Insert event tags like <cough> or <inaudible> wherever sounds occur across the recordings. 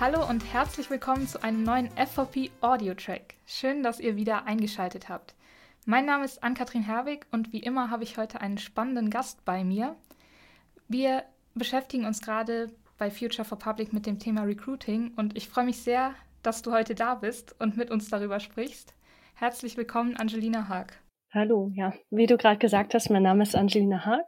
Hallo und herzlich willkommen zu einem neuen FVP Audio Track. Schön, dass ihr wieder eingeschaltet habt. Mein Name ist Ann-Kathrin Herwig und wie immer habe ich heute einen spannenden Gast bei mir. Wir beschäftigen uns gerade bei Future for Public mit dem Thema Recruiting und ich freue mich sehr, dass du heute da bist und mit uns darüber sprichst. Herzlich willkommen, Angelina Haag. Hallo, ja, wie du gerade gesagt hast, mein Name ist Angelina Haag.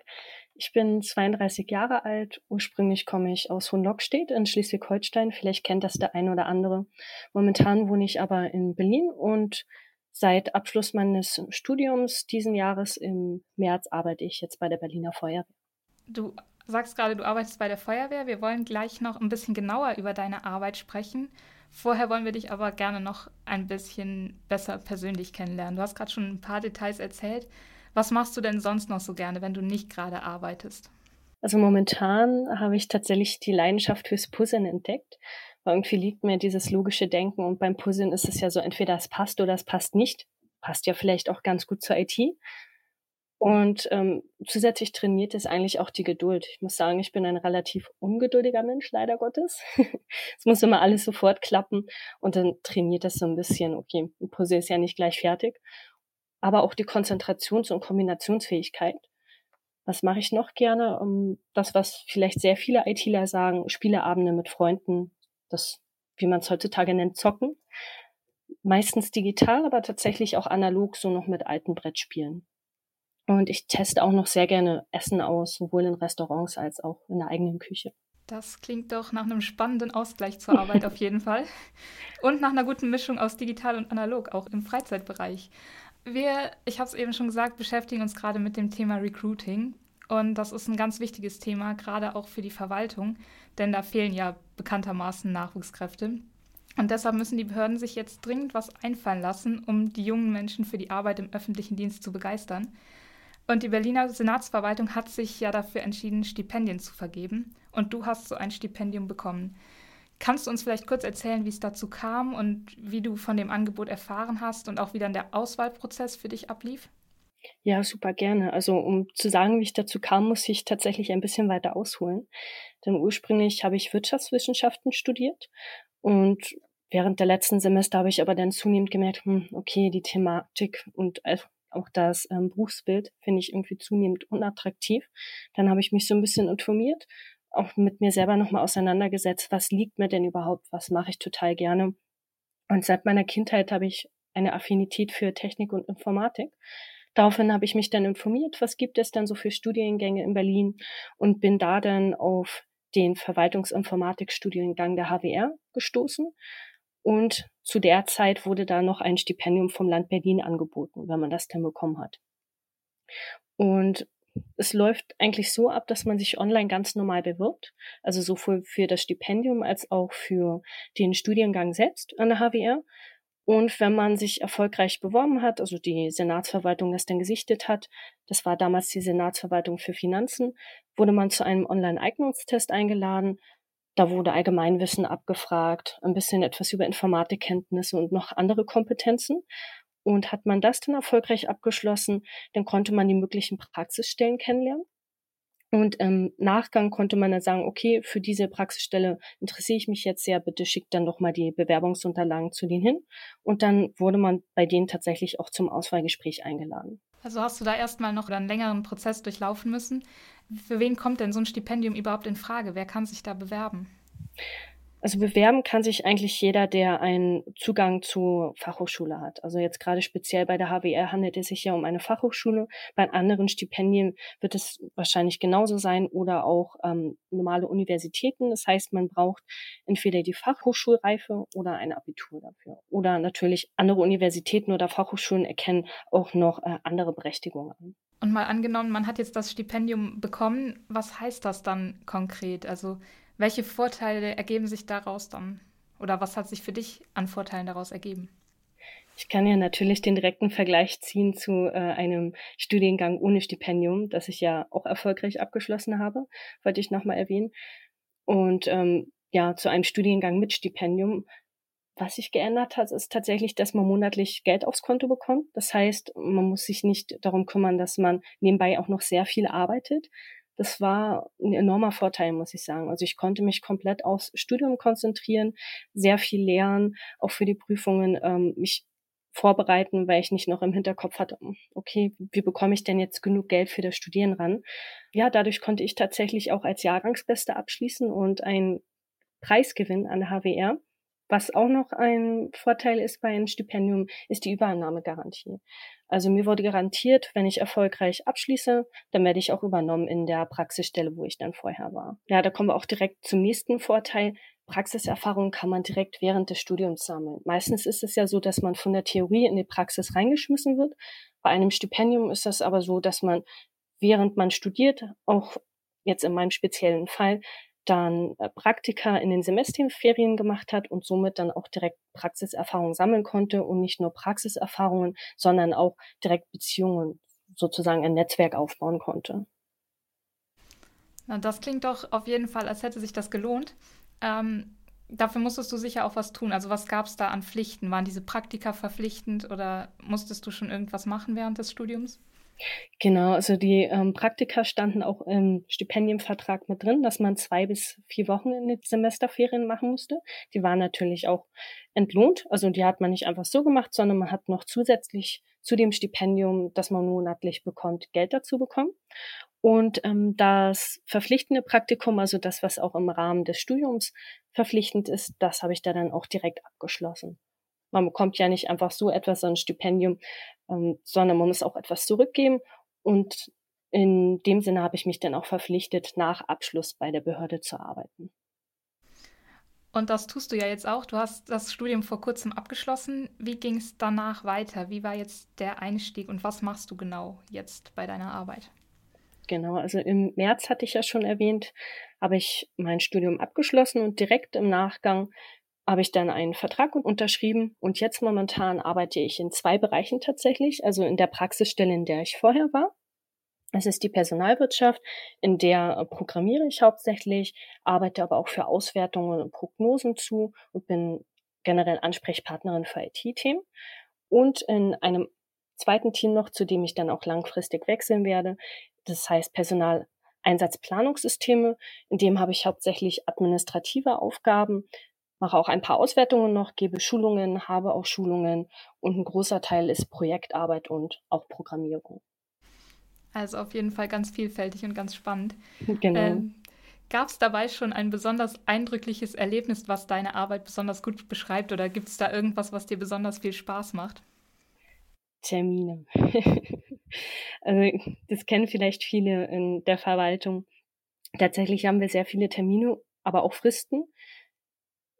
Ich bin 32 Jahre alt. Ursprünglich komme ich aus Hohenlockstedt in Schleswig-Holstein. Vielleicht kennt das der ein oder andere. Momentan wohne ich aber in Berlin und seit Abschluss meines Studiums diesen Jahres im März arbeite ich jetzt bei der Berliner Feuerwehr. Du sagst gerade, du arbeitest bei der Feuerwehr. Wir wollen gleich noch ein bisschen genauer über deine Arbeit sprechen. Vorher wollen wir dich aber gerne noch ein bisschen besser persönlich kennenlernen. Du hast gerade schon ein paar Details erzählt. Was machst du denn sonst noch so gerne, wenn du nicht gerade arbeitest? Also momentan habe ich tatsächlich die Leidenschaft fürs Puzzeln entdeckt. Weil irgendwie liegt mir dieses logische Denken und beim Puzzeln ist es ja so, entweder es passt oder es passt nicht. Passt ja vielleicht auch ganz gut zur IT. Und ähm, zusätzlich trainiert es eigentlich auch die Geduld. Ich muss sagen, ich bin ein relativ ungeduldiger Mensch, leider Gottes. <laughs> es muss immer alles sofort klappen und dann trainiert das so ein bisschen, okay, ein Puzzle ist ja nicht gleich fertig aber auch die Konzentrations- und Kombinationsfähigkeit. Was mache ich noch gerne? Um, das, was vielleicht sehr viele ITler sagen, Spieleabende mit Freunden, das, wie man es heutzutage nennt, zocken. Meistens digital, aber tatsächlich auch analog, so noch mit alten Brettspielen. Und ich teste auch noch sehr gerne Essen aus, sowohl in Restaurants als auch in der eigenen Küche. Das klingt doch nach einem spannenden Ausgleich zur Arbeit <laughs> auf jeden Fall. Und nach einer guten Mischung aus digital und analog, auch im Freizeitbereich. Wir, ich habe es eben schon gesagt, beschäftigen uns gerade mit dem Thema Recruiting. Und das ist ein ganz wichtiges Thema, gerade auch für die Verwaltung, denn da fehlen ja bekanntermaßen Nachwuchskräfte. Und deshalb müssen die Behörden sich jetzt dringend was einfallen lassen, um die jungen Menschen für die Arbeit im öffentlichen Dienst zu begeistern. Und die Berliner Senatsverwaltung hat sich ja dafür entschieden, Stipendien zu vergeben. Und du hast so ein Stipendium bekommen. Kannst du uns vielleicht kurz erzählen, wie es dazu kam und wie du von dem Angebot erfahren hast und auch wie dann der Auswahlprozess für dich ablief? Ja, super gerne. Also um zu sagen, wie ich dazu kam, muss ich tatsächlich ein bisschen weiter ausholen. Denn ursprünglich habe ich Wirtschaftswissenschaften studiert und während der letzten Semester habe ich aber dann zunehmend gemerkt, hm, okay, die Thematik und auch das ähm, Berufsbild finde ich irgendwie zunehmend unattraktiv. Dann habe ich mich so ein bisschen informiert auch mit mir selber nochmal auseinandergesetzt, was liegt mir denn überhaupt, was mache ich total gerne. Und seit meiner Kindheit habe ich eine Affinität für Technik und Informatik. Daraufhin habe ich mich dann informiert, was gibt es denn so für Studiengänge in Berlin und bin da dann auf den Verwaltungsinformatik-Studiengang der HWR gestoßen. Und zu der Zeit wurde da noch ein Stipendium vom Land Berlin angeboten, wenn man das dann bekommen hat. Und es läuft eigentlich so ab, dass man sich online ganz normal bewirbt, also sowohl für das Stipendium als auch für den Studiengang selbst an der HWR. Und wenn man sich erfolgreich beworben hat, also die Senatsverwaltung das dann gesichtet hat, das war damals die Senatsverwaltung für Finanzen, wurde man zu einem Online-Eignungstest eingeladen. Da wurde Allgemeinwissen abgefragt, ein bisschen etwas über Informatikkenntnisse und noch andere Kompetenzen. Und hat man das dann erfolgreich abgeschlossen, dann konnte man die möglichen Praxisstellen kennenlernen. Und im Nachgang konnte man dann sagen, okay, für diese Praxisstelle interessiere ich mich jetzt sehr, bitte schickt dann doch mal die Bewerbungsunterlagen zu denen hin. Und dann wurde man bei denen tatsächlich auch zum Auswahlgespräch eingeladen. Also hast du da erstmal noch einen längeren Prozess durchlaufen müssen. Für wen kommt denn so ein Stipendium überhaupt in Frage? Wer kann sich da bewerben? Also bewerben kann sich eigentlich jeder, der einen Zugang zur Fachhochschule hat. Also jetzt gerade speziell bei der HWR handelt es sich ja um eine Fachhochschule. Bei anderen Stipendien wird es wahrscheinlich genauso sein oder auch ähm, normale Universitäten. Das heißt, man braucht entweder die Fachhochschulreife oder ein Abitur dafür. Oder natürlich andere Universitäten oder Fachhochschulen erkennen auch noch äh, andere Berechtigungen an. Und mal angenommen, man hat jetzt das Stipendium bekommen, was heißt das dann konkret? Also welche Vorteile ergeben sich daraus dann? Oder was hat sich für dich an Vorteilen daraus ergeben? Ich kann ja natürlich den direkten Vergleich ziehen zu äh, einem Studiengang ohne Stipendium, das ich ja auch erfolgreich abgeschlossen habe, wollte ich nochmal erwähnen. Und ähm, ja, zu einem Studiengang mit Stipendium. Was sich geändert hat, ist tatsächlich, dass man monatlich Geld aufs Konto bekommt. Das heißt, man muss sich nicht darum kümmern, dass man nebenbei auch noch sehr viel arbeitet, das war ein enormer Vorteil, muss ich sagen. Also ich konnte mich komplett aufs Studium konzentrieren, sehr viel lernen, auch für die Prüfungen, ähm, mich vorbereiten, weil ich nicht noch im Hinterkopf hatte, okay, wie bekomme ich denn jetzt genug Geld für das Studieren ran? Ja, dadurch konnte ich tatsächlich auch als Jahrgangsbeste abschließen und einen Preis gewinnen an der HWR. Was auch noch ein Vorteil ist bei einem Stipendium, ist die Übernahmegarantie. Also mir wurde garantiert, wenn ich erfolgreich abschließe, dann werde ich auch übernommen in der Praxisstelle, wo ich dann vorher war. Ja, da kommen wir auch direkt zum nächsten Vorteil. Praxiserfahrung kann man direkt während des Studiums sammeln. Meistens ist es ja so, dass man von der Theorie in die Praxis reingeschmissen wird. Bei einem Stipendium ist das aber so, dass man während man studiert, auch jetzt in meinem speziellen Fall, dann äh, Praktika in den Semesterferien gemacht hat und somit dann auch direkt Praxiserfahrung sammeln konnte und nicht nur Praxiserfahrungen, sondern auch direkt Beziehungen, sozusagen ein Netzwerk aufbauen konnte. Na, das klingt doch auf jeden Fall, als hätte sich das gelohnt. Ähm, dafür musstest du sicher auch was tun. Also was gab es da an Pflichten? Waren diese Praktika verpflichtend oder musstest du schon irgendwas machen während des Studiums? Genau, also die ähm, Praktika standen auch im Stipendienvertrag mit drin, dass man zwei bis vier Wochen in den Semesterferien machen musste. Die waren natürlich auch entlohnt. Also die hat man nicht einfach so gemacht, sondern man hat noch zusätzlich zu dem Stipendium, das man monatlich bekommt, Geld dazu bekommen. Und ähm, das verpflichtende Praktikum, also das, was auch im Rahmen des Studiums verpflichtend ist, das habe ich da dann auch direkt abgeschlossen. Man bekommt ja nicht einfach so etwas, so ein Stipendium, ähm, sondern man muss auch etwas zurückgeben. Und in dem Sinne habe ich mich dann auch verpflichtet, nach Abschluss bei der Behörde zu arbeiten. Und das tust du ja jetzt auch. Du hast das Studium vor kurzem abgeschlossen. Wie ging es danach weiter? Wie war jetzt der Einstieg und was machst du genau jetzt bei deiner Arbeit? Genau, also im März hatte ich ja schon erwähnt, habe ich mein Studium abgeschlossen und direkt im Nachgang habe ich dann einen Vertrag unterschrieben und jetzt momentan arbeite ich in zwei Bereichen tatsächlich, also in der Praxisstelle, in der ich vorher war. Es ist die Personalwirtschaft, in der äh, programmiere ich hauptsächlich, arbeite aber auch für Auswertungen und Prognosen zu und bin generell Ansprechpartnerin für IT-Themen. Und in einem zweiten Team noch, zu dem ich dann auch langfristig wechseln werde, das heißt Personaleinsatzplanungssysteme. In dem habe ich hauptsächlich administrative Aufgaben, mache auch ein paar Auswertungen noch, gebe Schulungen, habe auch Schulungen und ein großer Teil ist Projektarbeit und auch Programmierung. Also auf jeden Fall ganz vielfältig und ganz spannend. Genau. Ähm, Gab es dabei schon ein besonders eindrückliches Erlebnis, was deine Arbeit besonders gut beschreibt oder gibt es da irgendwas, was dir besonders viel Spaß macht? Termine. <laughs> also das kennen vielleicht viele in der Verwaltung. Tatsächlich haben wir sehr viele Termine, aber auch Fristen.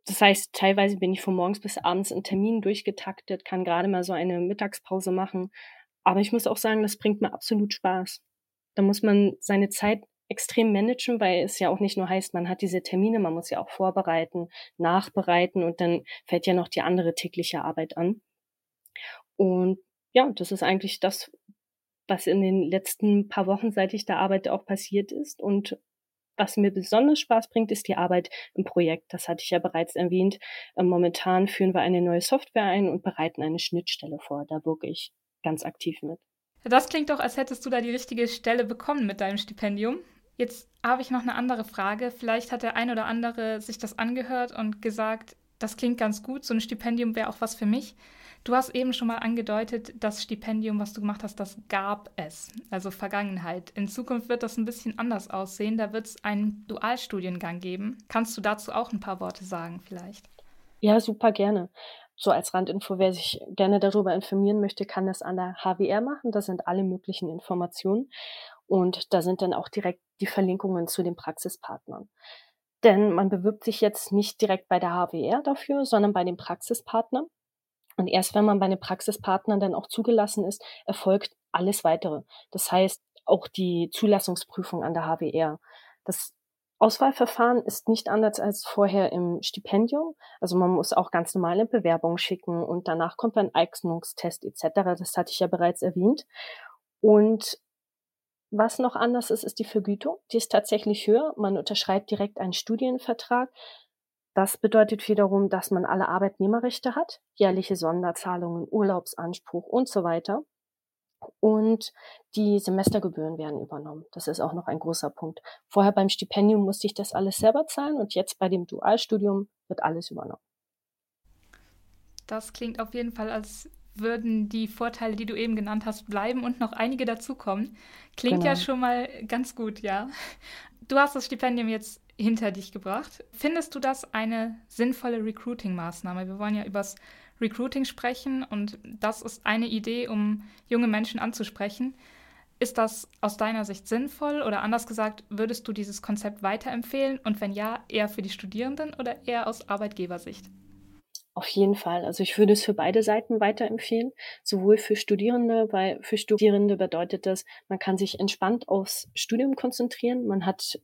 Das heißt, teilweise bin ich von morgens bis abends in Terminen durchgetaktet, kann gerade mal so eine Mittagspause machen. Aber ich muss auch sagen, das bringt mir absolut Spaß. Da muss man seine Zeit extrem managen, weil es ja auch nicht nur heißt, man hat diese Termine, man muss ja auch vorbereiten, nachbereiten und dann fällt ja noch die andere tägliche Arbeit an. Und ja, das ist eigentlich das, was in den letzten paar Wochen, seit ich da arbeite, auch passiert ist. Und was mir besonders Spaß bringt, ist die Arbeit im Projekt. Das hatte ich ja bereits erwähnt. Ähm, momentan führen wir eine neue Software ein und bereiten eine Schnittstelle vor. Da wirke ich ganz aktiv mit. Das klingt doch, als hättest du da die richtige Stelle bekommen mit deinem Stipendium. Jetzt habe ich noch eine andere Frage. Vielleicht hat der ein oder andere sich das angehört und gesagt, das klingt ganz gut, so ein Stipendium wäre auch was für mich. Du hast eben schon mal angedeutet, das Stipendium, was du gemacht hast, das gab es, also Vergangenheit. In Zukunft wird das ein bisschen anders aussehen. Da wird es einen Dualstudiengang geben. Kannst du dazu auch ein paar Worte sagen vielleicht? Ja, super gerne. So als Randinfo, wer sich gerne darüber informieren möchte, kann das an der HWR machen. Da sind alle möglichen Informationen und da sind dann auch direkt die Verlinkungen zu den Praxispartnern. Denn man bewirbt sich jetzt nicht direkt bei der HWR dafür, sondern bei den Praxispartnern. Und erst wenn man bei den Praxispartnern dann auch zugelassen ist, erfolgt alles weitere. Das heißt, auch die Zulassungsprüfung an der HWR. Das Auswahlverfahren ist nicht anders als vorher im Stipendium. Also man muss auch ganz normale Bewerbungen schicken und danach kommt ein Eignungstest etc. Das hatte ich ja bereits erwähnt. Und was noch anders ist, ist die Vergütung. Die ist tatsächlich höher. Man unterschreibt direkt einen Studienvertrag. Das bedeutet wiederum, dass man alle Arbeitnehmerrechte hat, jährliche Sonderzahlungen, Urlaubsanspruch und so weiter. und die Semestergebühren werden übernommen. Das ist auch noch ein großer Punkt. Vorher beim Stipendium musste ich das alles selber zahlen und jetzt bei dem Dualstudium wird alles übernommen. Das klingt auf jeden Fall, als würden die Vorteile, die du eben genannt hast, bleiben und noch einige dazukommen. Klingt genau. ja schon mal ganz gut, ja. Du hast das Stipendium jetzt hinter dich gebracht. Findest du das eine sinnvolle Recruiting-Maßnahme? Wir wollen ja übers Recruiting sprechen und das ist eine Idee, um junge Menschen anzusprechen. Ist das aus deiner Sicht sinnvoll oder anders gesagt, würdest du dieses Konzept weiterempfehlen und wenn ja, eher für die Studierenden oder eher aus Arbeitgebersicht? Auf jeden Fall. Also ich würde es für beide Seiten weiterempfehlen, sowohl für Studierende, weil für Studierende bedeutet das, man kann sich entspannt aufs Studium konzentrieren, man hat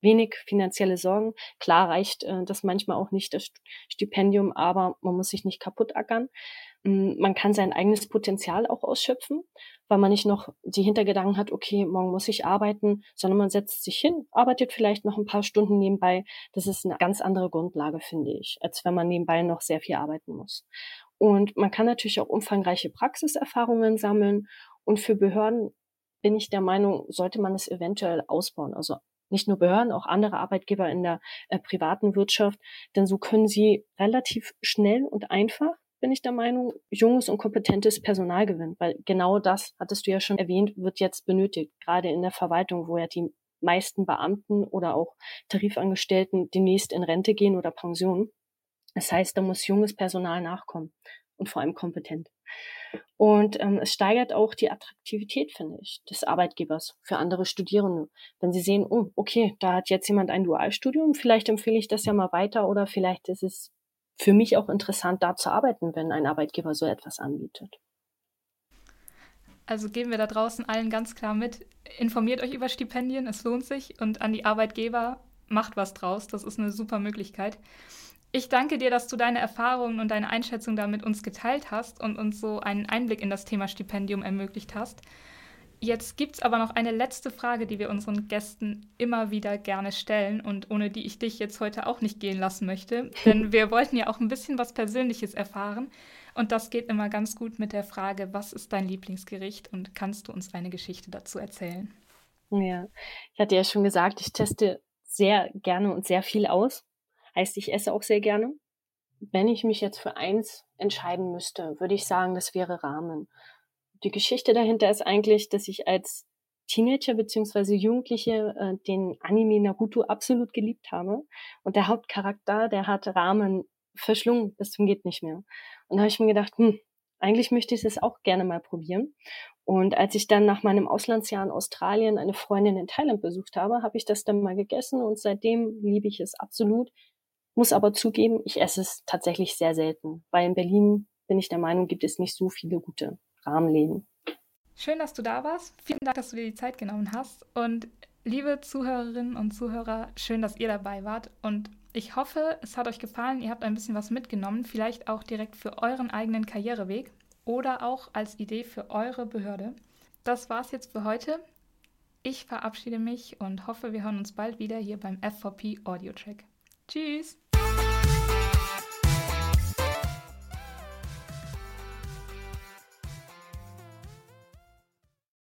wenig finanzielle Sorgen. Klar reicht äh, das manchmal auch nicht das Stipendium, aber man muss sich nicht kaputt ackern. Mm, man kann sein eigenes Potenzial auch ausschöpfen, weil man nicht noch die Hintergedanken hat, okay, morgen muss ich arbeiten, sondern man setzt sich hin, arbeitet vielleicht noch ein paar Stunden nebenbei. Das ist eine ganz andere Grundlage, finde ich, als wenn man nebenbei noch sehr viel arbeiten muss. Und man kann natürlich auch umfangreiche Praxiserfahrungen sammeln. Und für Behörden bin ich der Meinung, sollte man es eventuell ausbauen. Also nicht nur Behörden, auch andere Arbeitgeber in der äh, privaten Wirtschaft, denn so können sie relativ schnell und einfach bin ich der Meinung, junges und kompetentes Personal gewinnen, weil genau das, hattest du ja schon erwähnt, wird jetzt benötigt, gerade in der Verwaltung, wo ja die meisten Beamten oder auch Tarifangestellten demnächst in Rente gehen oder Pension. Das heißt, da muss junges Personal nachkommen und vor allem kompetent. Und ähm, es steigert auch die Attraktivität, finde ich, des Arbeitgebers für andere Studierende. Wenn sie sehen, oh, okay, da hat jetzt jemand ein Dualstudium, vielleicht empfehle ich das ja mal weiter oder vielleicht ist es für mich auch interessant, da zu arbeiten, wenn ein Arbeitgeber so etwas anbietet. Also geben wir da draußen allen ganz klar mit, informiert euch über Stipendien, es lohnt sich und an die Arbeitgeber macht was draus, das ist eine super Möglichkeit. Ich danke dir, dass du deine Erfahrungen und deine Einschätzung da mit uns geteilt hast und uns so einen Einblick in das Thema Stipendium ermöglicht hast. Jetzt gibt es aber noch eine letzte Frage, die wir unseren Gästen immer wieder gerne stellen und ohne die ich dich jetzt heute auch nicht gehen lassen möchte. <laughs> Denn wir wollten ja auch ein bisschen was Persönliches erfahren. Und das geht immer ganz gut mit der Frage, was ist dein Lieblingsgericht und kannst du uns eine Geschichte dazu erzählen? Ja, ich hatte ja schon gesagt, ich teste sehr gerne und sehr viel aus. Heißt, ich esse auch sehr gerne. Wenn ich mich jetzt für eins entscheiden müsste, würde ich sagen, das wäre Ramen. Die Geschichte dahinter ist eigentlich, dass ich als Teenager beziehungsweise Jugendliche äh, den Anime Naruto absolut geliebt habe. Und der Hauptcharakter, der hat Ramen verschlungen bis zum geht nicht mehr. Und da habe ich mir gedacht, hm, eigentlich möchte ich das auch gerne mal probieren. Und als ich dann nach meinem Auslandsjahr in Australien eine Freundin in Thailand besucht habe, habe ich das dann mal gegessen und seitdem liebe ich es absolut. Muss aber zugeben, ich esse es tatsächlich sehr selten, weil in Berlin bin ich der Meinung, gibt es nicht so viele gute Rahmenläden. Schön, dass du da warst. Vielen Dank, dass du dir die Zeit genommen hast. Und liebe Zuhörerinnen und Zuhörer, schön, dass ihr dabei wart. Und ich hoffe, es hat euch gefallen. Ihr habt ein bisschen was mitgenommen, vielleicht auch direkt für euren eigenen Karriereweg oder auch als Idee für eure Behörde. Das war's jetzt für heute. Ich verabschiede mich und hoffe, wir hören uns bald wieder hier beim FVP Audio Track. Tschüss!